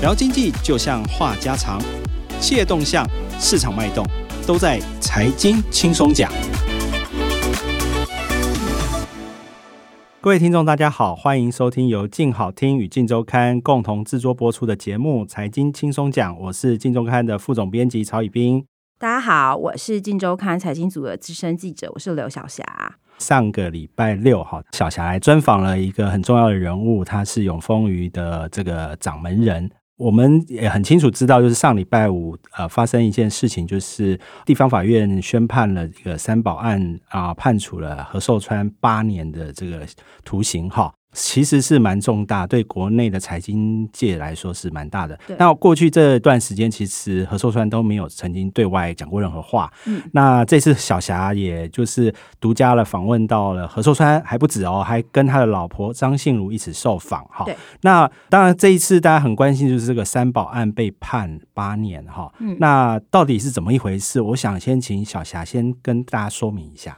聊经济就像话家常，企业动向、市场脉动，都在财经轻松讲。各位听众，大家好，欢迎收听由静好听与静周刊共同制作播出的节目《财经轻松讲》，我是静周刊的副总编辑曹以斌。大家好，我是静周刊财经组的资深记者，我是刘晓霞。上个礼拜六，哈，小霞来专访了一个很重要的人物，他是永丰余的这个掌门人。我们也很清楚知道，就是上礼拜五，呃，发生一件事情，就是地方法院宣判了这个三宝案啊，判处了何寿川八年的这个徒刑，哈。其实是蛮重大，对国内的财经界来说是蛮大的。那过去这段时间，其实何寿川都没有曾经对外讲过任何话。嗯，那这次小霞也就是独家了访问到了何寿川，还不止哦，还跟他的老婆张信如一起受访。哈，那当然这一次大家很关心就是这个三宝案被判八年哈。嗯，那到底是怎么一回事？我想先请小霞先跟大家说明一下。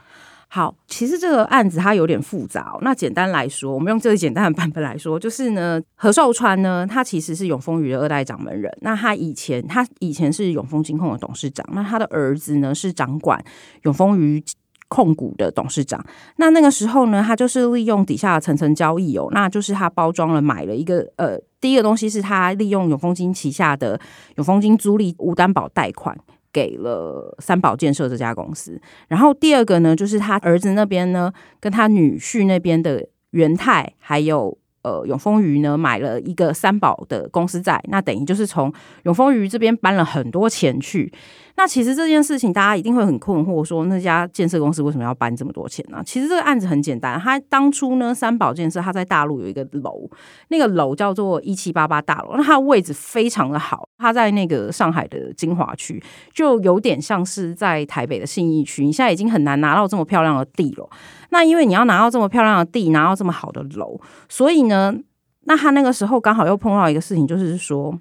好，其实这个案子它有点复杂。那简单来说，我们用最简单的版本来说，就是呢，何寿川呢，他其实是永丰余的二代掌门人。那他以前，他以前是永丰金控的董事长。那他的儿子呢，是掌管永丰余控股的董事长。那那个时候呢，他就是利用底下的层层交易哦，那就是他包装了买了一个呃，第一个东西是他利用永丰金旗下的永丰金租赁无担保贷款。给了三宝建设这家公司，然后第二个呢，就是他儿子那边呢，跟他女婿那边的元泰还有呃永丰余呢，买了一个三宝的公司债，那等于就是从永丰余这边搬了很多钱去。那其实这件事情，大家一定会很困惑，说那家建设公司为什么要搬这么多钱呢？其实这个案子很简单，他当初呢，三宝建设他在大陆有一个楼，那个楼叫做一七八八大楼，那它的位置非常的好，它在那个上海的金华区，就有点像是在台北的信义区。你现在已经很难拿到这么漂亮的地了。那因为你要拿到这么漂亮的地，拿到这么好的楼，所以呢，那他那个时候刚好又碰到一个事情，就是说。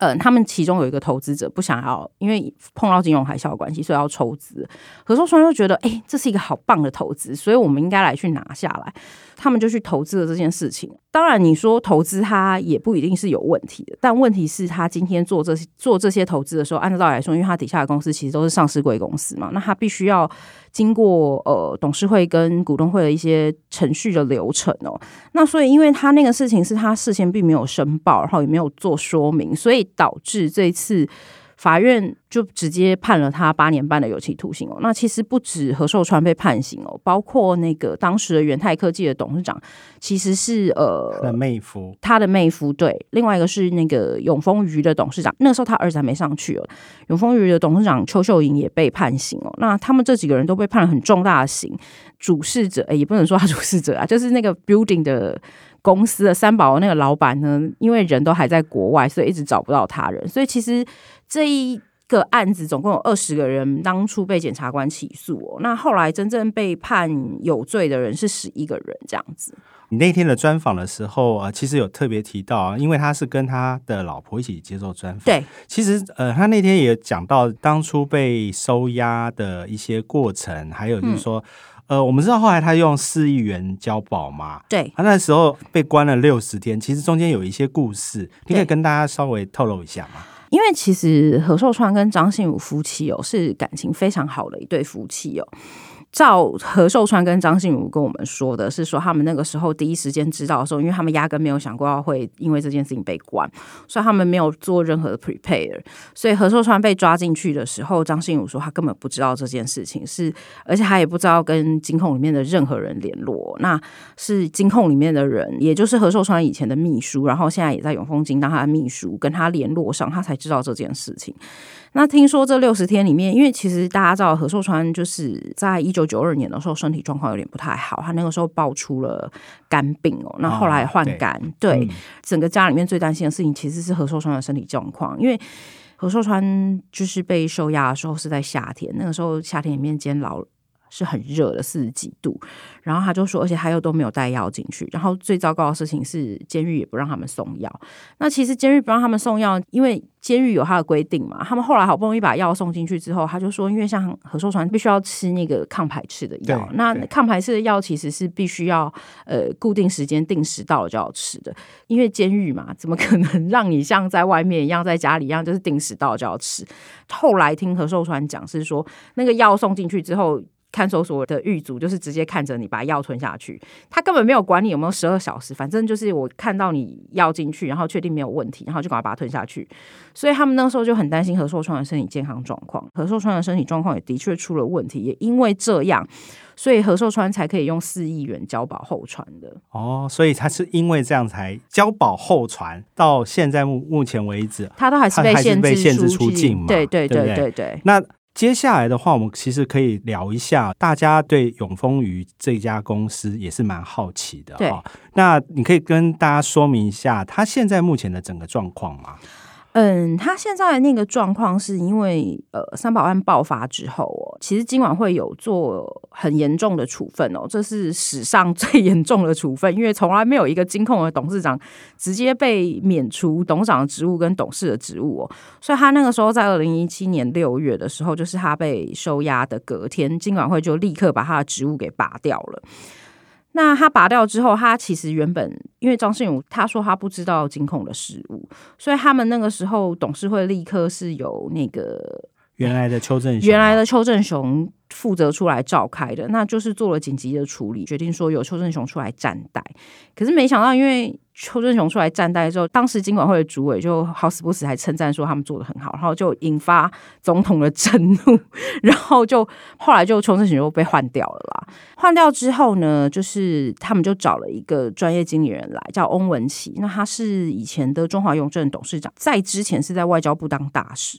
嗯，他们其中有一个投资者不想要，因为碰到金融海啸的关系，所以要抽资。何寿川又觉得，哎，这是一个好棒的投资，所以我们应该来去拿下来。他们就去投资了这件事情。当然，你说投资他也不一定是有问题的，但问题是他今天做这些做这些投资的时候，按照道理来说，因为他底下的公司其实都是上市贵公司嘛，那他必须要经过呃董事会跟股东会的一些程序的流程哦。那所以，因为他那个事情是他事先并没有申报，然后也没有做说明，所以导致这次。法院就直接判了他八年半的有期徒刑哦。那其实不止何寿川被判刑哦，包括那个当时的元泰科技的董事长，其实是呃他的妹夫，他的妹夫对。另外一个是那个永丰余的董事长，那时候他儿子还没上去哦。永丰余的董事长邱秀莹也被判刑哦。那他们这几个人都被判了很重大的刑。主事者也不能说他主事者啊，就是那个 building 的。公司的三宝那个老板呢，因为人都还在国外，所以一直找不到他人。所以其实这一个案子总共有二十个人当初被检察官起诉哦，那后来真正被判有罪的人是十一个人这样子。你那天的专访的时候啊，其实有特别提到，因为他是跟他的老婆一起接受专访。对，其实呃，他那天也讲到当初被收押的一些过程，还有就是说。呃，我们知道后来他用四亿元交保嘛？对，他那时候被关了六十天，其实中间有一些故事，你可以跟大家稍微透露一下吗？因为其实何寿川跟张信武夫妻哦，是感情非常好的一对夫妻哦。照何寿川跟张信武跟我们说的是说，他们那个时候第一时间知道的时候，因为他们压根没有想过要会因为这件事情被关，所以他们没有做任何的 prepare。所以何寿川被抓进去的时候，张信武说他根本不知道这件事情是，而且他也不知道跟金控里面的任何人联络。那是金控里面的人，也就是何寿川以前的秘书，然后现在也在永丰金当他的秘书，跟他联络上，他才知道这件事情。那听说这六十天里面，因为其实大家知道何寿川就是在一九九二年的时候身体状况有点不太好，他那个时候爆出了肝病哦，那后来换肝，对整个家里面最担心的事情其实是何寿川的身体状况，因为何寿川就是被收押的时候是在夏天，那个时候夏天里面监牢是很热的，四十几度。然后他就说，而且他又都没有带药进去。然后最糟糕的事情是，监狱也不让他们送药。那其实监狱不让他们送药，因为监狱有他的规定嘛。他们后来好不容易把药送进去之后，他就说，因为像何寿传必须要吃那个抗排斥的药，那抗排斥的药其实是必须要呃固定时间定时到了就要吃的。因为监狱嘛，怎么可能 让你像在外面一样，在家里一样，就是定时到就要吃？后来听何寿传讲是说，那个药送进去之后。看守所的狱卒就是直接看着你把药吞下去，他根本没有管你有没有十二小时，反正就是我看到你药进去，然后确定没有问题，然后就赶快把它吞下去。所以他们那时候就很担心何寿川的身体健康状况，何寿川的身体状况也的确出了问题，也因为这样，所以何寿川才可以用四亿元交保候传的。哦，所以他是因为这样才交保候传，到现在目目前为止，他都还是被限制出境嘛？对对对对对。那接下来的话，我们其实可以聊一下，大家对永丰鱼这家公司也是蛮好奇的哈。那你可以跟大家说明一下，它现在目前的整个状况吗？嗯，他现在那个状况是因为呃三宝案爆发之后哦，其实今晚会有做很严重的处分哦，这是史上 最严重的处分，因为从来没有一个金控的董事长直接被免除董事长的职务跟董事的职务哦，所以他那个时候在二零一七年六月的时候，就是他被收押的隔天，金管会就立刻把他的职务给拔掉了。那他拔掉之后，他其实原本因为张信勇他说他不知道金控的事物，所以他们那个时候董事会立刻是由那个原来的邱正原来的邱正雄负责出来召开的，那就是做了紧急的处理，决定说由邱正雄出来站代。可是没想到，因为邱正雄出来站台之后，当时金管会的主委就好死不死还称赞说他们做的很好，然后就引发总统的震怒，然后就后来就邱正雄又被换掉了啦。换掉之后呢，就是他们就找了一个专业经理人来，叫翁文琪。那他是以前的中华邮政董事长，在之前是在外交部当大使。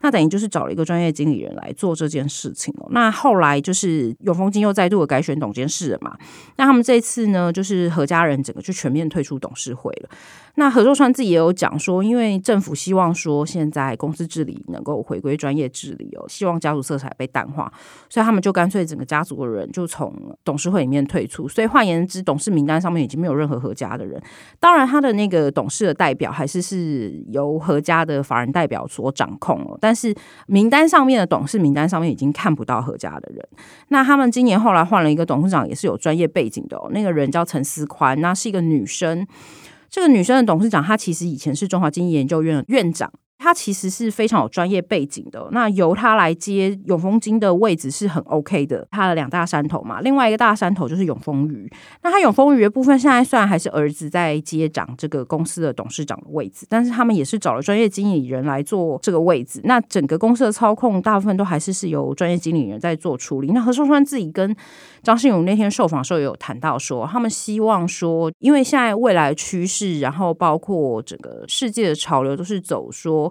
那等于就是找了一个专业经理人来做这件事情哦。那后来就是永丰金又再度的改选董监事了嘛。那他们这次呢，就是何家人整个就全面退出董。是毁了。那何寿川自己也有讲说，因为政府希望说现在公司治理能够回归专业治理哦，希望家族色彩被淡化，所以他们就干脆整个家族的人就从董事会里面退出。所以换言之，董事名单上面已经没有任何何家的人。当然，他的那个董事的代表还是是由何家的法人代表所掌控哦。但是名单上面的董事名单上面已经看不到何家的人。那他们今年后来换了一个董事长，也是有专业背景的哦。那个人叫陈思宽，那是一个女生。这个女生的董事长，她其实以前是中华经济研究院的院长。他其实是非常有专业背景的，那由他来接永丰金的位置是很 OK 的。他的两大山头嘛，另外一个大山头就是永丰鱼。那他永丰鱼的部分，现在虽然还是儿子在接掌这个公司的董事长的位置，但是他们也是找了专业经理人来做这个位置。那整个公司的操控，大部分都还是是由专业经理人在做处理。那何寿川自己跟张信勇那天受访的时候也有谈到说，他们希望说，因为现在未来趋势，然后包括整个世界的潮流，都是走说。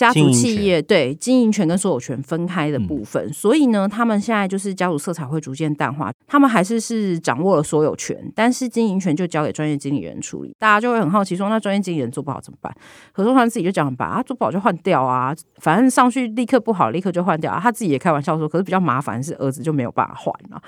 家族企业对经营权跟所有权分开的部分，所以呢，他们现在就是家族色彩会逐渐淡化，他们还是是掌握了所有权，但是经营权就交给专业经理人处理。大家就会很好奇说，那专业经理人做不好怎么办？合作团自己就讲吧，啊，做不好就换掉啊，反正上去立刻不好，立刻就换掉啊。他自己也开玩笑说，可是比较麻烦是儿子就没有办法换了。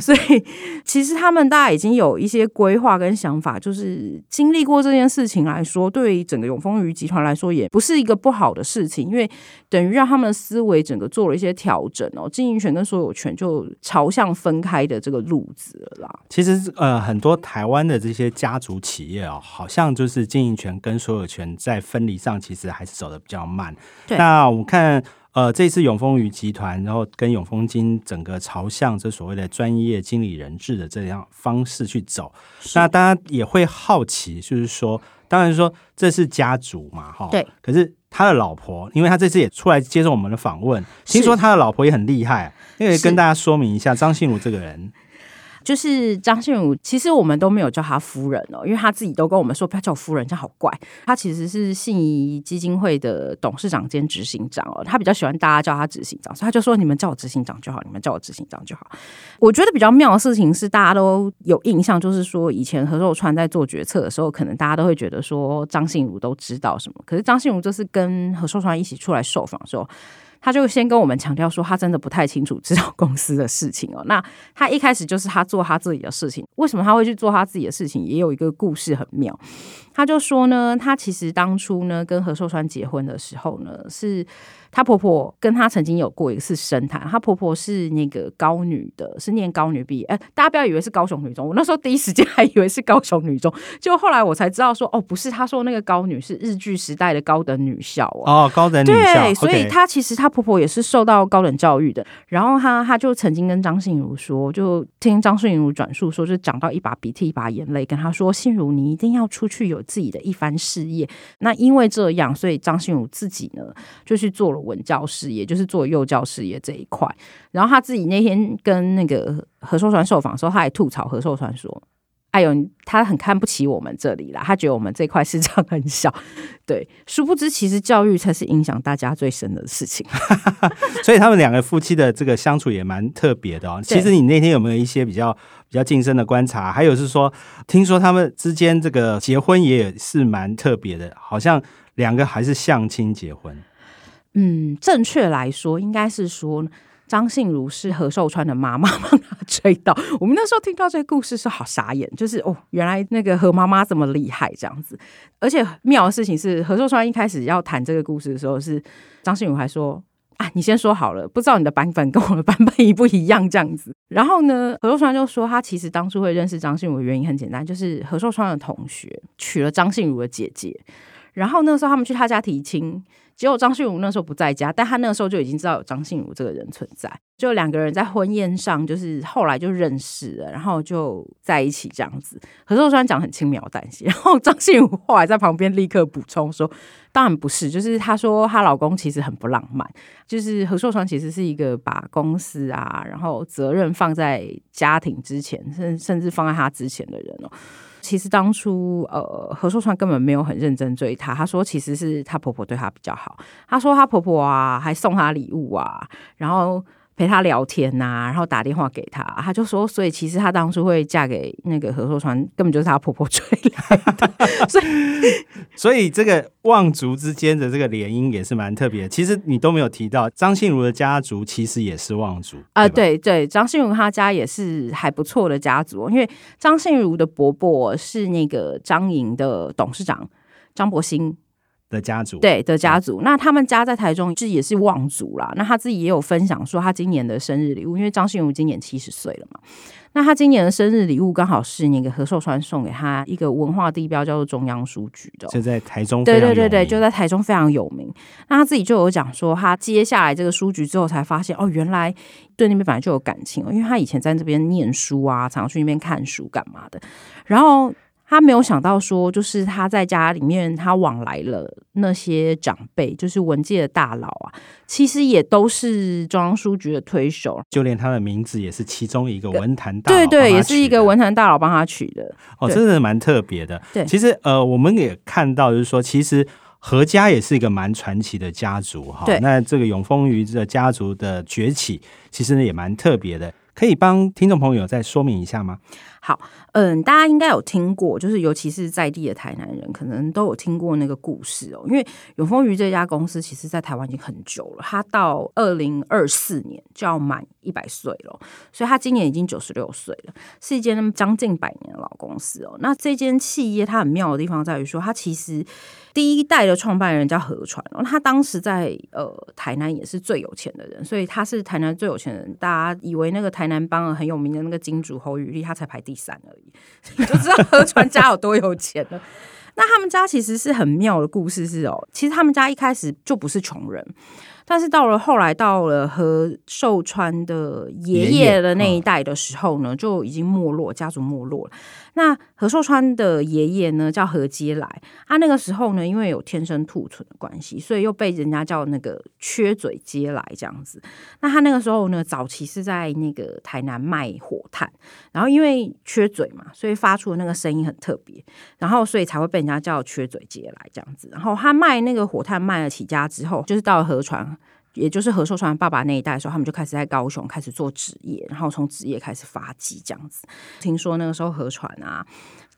所以其实他们大家已经有一些规划跟想法，就是经历过这件事情来说，对于整个永丰鱼集团来说，也不是。是一个不好的事情，因为等于让他们的思维整个做了一些调整哦，经营权跟所有权就朝向分开的这个路子了啦。其实呃，很多台湾的这些家族企业哦，好像就是经营权跟所有权在分离上，其实还是走的比较慢。那我们看呃，这次永丰鱼集团，然后跟永丰金整个朝向这所谓的专业经理人制的这样方式去走，那大家也会好奇，就是说。当然说这是家族嘛，哈。对。可是他的老婆，因为他这次也出来接受我们的访问，听说他的老婆也很厉害，因为跟大家说明一下，张信如这个人。就是张信武，其实我们都没有叫他夫人哦，因为他自己都跟我们说不要叫我夫人，这样好怪。他其实是信宜基金会的董事长兼执行长哦，他比较喜欢大家叫他执行长，所以他就说你们叫我执行长就好，你们叫我执行长就好。我觉得比较妙的事情是，大家都有印象，就是说以前何寿川在做决策的时候，可能大家都会觉得说张信如都知道什么，可是张信武这次跟何寿川一起出来受访的时候。他就先跟我们强调说，他真的不太清楚制造公司的事情哦。那他一开始就是他做他自己的事情，为什么他会去做他自己的事情？也有一个故事很妙。他就说呢，他其实当初呢跟何寿川结婚的时候呢，是他婆婆跟她曾经有过一次深谈。她婆婆是那个高女的，是念高女毕业。哎，大家不要以为是高雄女中，我那时候第一时间还以为是高雄女中，就后来我才知道说，哦，不是，她说那个高女是日剧时代的高等女校哦，哦高等女校。对，所以她其实她婆婆也是受到高等教育的。然后她她就曾经跟张信如说，就听张信如转述说，就讲到一把鼻涕一把眼泪，跟她说，信如你一定要出去有。自己的一番事业，那因为这样，所以张信如自己呢就去做了文教事业，就是做幼教事业这一块。然后他自己那天跟那个何寿川受访的时候，他还吐槽何寿川说。哎呦，他很看不起我们这里啦，他觉得我们这块市场很小，对，殊不知其实教育才是影响大家最深的事情。所以他们两个夫妻的这个相处也蛮特别的哦。其实你那天有没有一些比较比较近身的观察？还有是说，听说他们之间这个结婚也是蛮特别的，好像两个还是相亲结婚。嗯，正确来说，应该是说。张信如是何寿川的妈妈 帮他追到，我们那时候听到这个故事是好傻眼，就是哦，原来那个何妈妈这么厉害这样子。而且妙的事情是，何寿川一开始要谈这个故事的时候，是张信如还说啊，你先说好了，不知道你的版本跟我的版本一不一样这样子。然后呢，何寿川就说他其实当初会认识张信如的原因很简单，就是何寿川的同学娶了张信如的姐姐，然后那时候他们去他家提亲。结果张信儒那时候不在家，但他那个时候就已经知道有张信儒这个人存在。就两个人在婚宴上，就是后来就认识了，然后就在一起这样子。何寿川讲很轻描淡写，然后张信儒后来在旁边立刻补充说：“当然不是，就是她说她老公其实很不浪漫，就是何寿川其实是一个把公司啊，然后责任放在家庭之前，甚甚至放在他之前的人哦。”其实当初，呃，何寿川根本没有很认真追她。她说，其实是她婆婆对她比较好。她说，她婆婆啊，还送她礼物啊，然后。陪他聊天呐，然后打电话给他，他就说，所以其实她当初会嫁给那个何寿川，根本就是她婆婆追来的。所以，所以这个望族之间的这个联姻也是蛮特别。其实你都没有提到张信如的家族，其实也是望族啊。对对，张信如他家也是还不错的家族，因为张信如的伯伯是那个张营的董事长张伯兴。的家族对的家族，那他们家在台中是也是望族啦。那他自己也有分享说，他今年的生日礼物，因为张信如今年七十岁了嘛。那他今年的生日礼物刚好是那个何寿川送给他一个文化地标，叫做中央书局的，就在台中。对对对对，就在台中非常有名。那他自己就有讲说，他接下来这个书局之后，才发现哦，原来对那边本来就有感情哦，因为他以前在这边念书啊，常去那边看书干嘛的，然后。他没有想到说，就是他在家里面，他往来了那些长辈，就是文界的大佬啊，其实也都是中央书局的推手，就连他的名字也是其中一个文坛大佬，对对，也是一个文坛大佬帮他取的。哦，真的蛮特别的。对，其实呃，我们也看到，就是说，其实何家也是一个蛮传奇的家族哈。那这个永丰余的家族的崛起，其实呢也蛮特别的，可以帮听众朋友再说明一下吗？好，嗯，大家应该有听过，就是尤其是在地的台南人，可能都有听过那个故事哦。因为永丰鱼这家公司，其实在台湾已经很久了，它到二零二四年就要满一百岁了，所以它今年已经九十六岁了，是一间将近百年的老公司哦。那这间企业它很妙的地方在于说，它其实第一代的创办人叫何传哦，他当时在呃台南也是最有钱的人，所以他是台南最有钱的人。大家以为那个台南帮很有名的那个金主侯宇立，他才排第。第三而已，你就知道何川家有多有钱了。那他们家其实是很妙的故事，是哦，其实他们家一开始就不是穷人。但是到了后来，到了和寿川的爷爷的那一代的时候呢，就已经没落，家族没落了。那何寿川的爷爷呢，叫何接来，他那个时候呢，因为有天生兔唇的关系，所以又被人家叫那个缺嘴接来这样子。那他那个时候呢，早期是在那个台南卖火炭，然后因为缺嘴嘛，所以发出的那个声音很特别，然后所以才会被人家叫缺嘴接来这样子。然后他卖那个火炭卖了起家之后，就是到了河川。也就是何寿川爸爸那一代的时候，他们就开始在高雄开始做职业，然后从职业开始发迹这样子。听说那个时候何川啊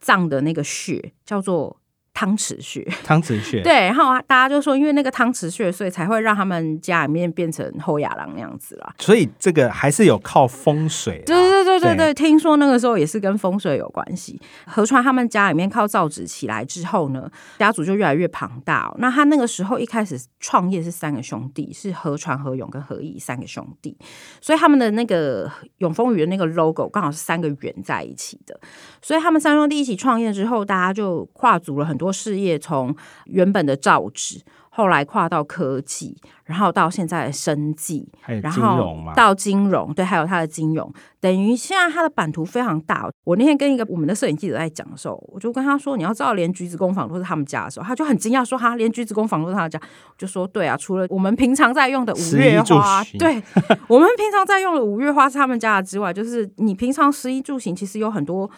葬的那个穴叫做汤匙穴。汤匙穴，对，然后啊，大家就说，因为那个汤匙穴，所以才会让他们家里面变成后亚郎那样子啦。所以这个还是有靠风水。对对对对对对，听说那个时候也是跟风水有关系。河川他们家里面靠造纸起来之后呢，家族就越来越庞大、哦。那他那个时候一开始创业是三个兄弟，是河川、河勇跟河义三个兄弟，所以他们的那个永丰鱼的那个 logo 刚好是三个圆在一起的。所以他们三兄弟一起创业之后，大家就跨足了很多事业，从原本的造纸，后来跨到科技，然后到现在的生技，还有然后到金融，对，还有它的金融，等于现在它的版图非常大。我那天跟一个我们的摄影记者在讲的时候，我就跟他说：“你要知道，连橘子工坊都是他们家的时候，他就很惊讶说：‘哈，连橘子工坊都是他们家。’就说：‘对啊，除了我们平常在用的五月花，对我们平常在用的五月花是他们家的之外，就是你平常食衣住行其实有很多。”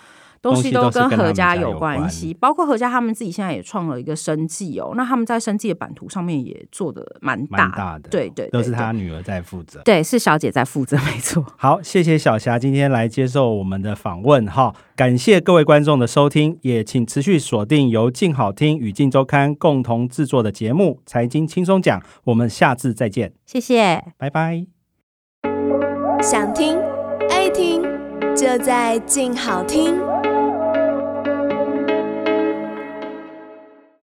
东西都跟何家有关系，包括何家他们自己现在也创了一个生计哦。那他们在生计的版图上面也做的蛮大的，对对，都是他女儿在负责。对，是小姐在负责，没错。好，谢谢小霞今天来接受我们的访问哈，感谢各位观众的收听，也请持续锁定由静好听与静周刊共同制作的节目《财经轻松讲》，我们下次再见，谢谢。拜拜。想听爱听，就在静好听。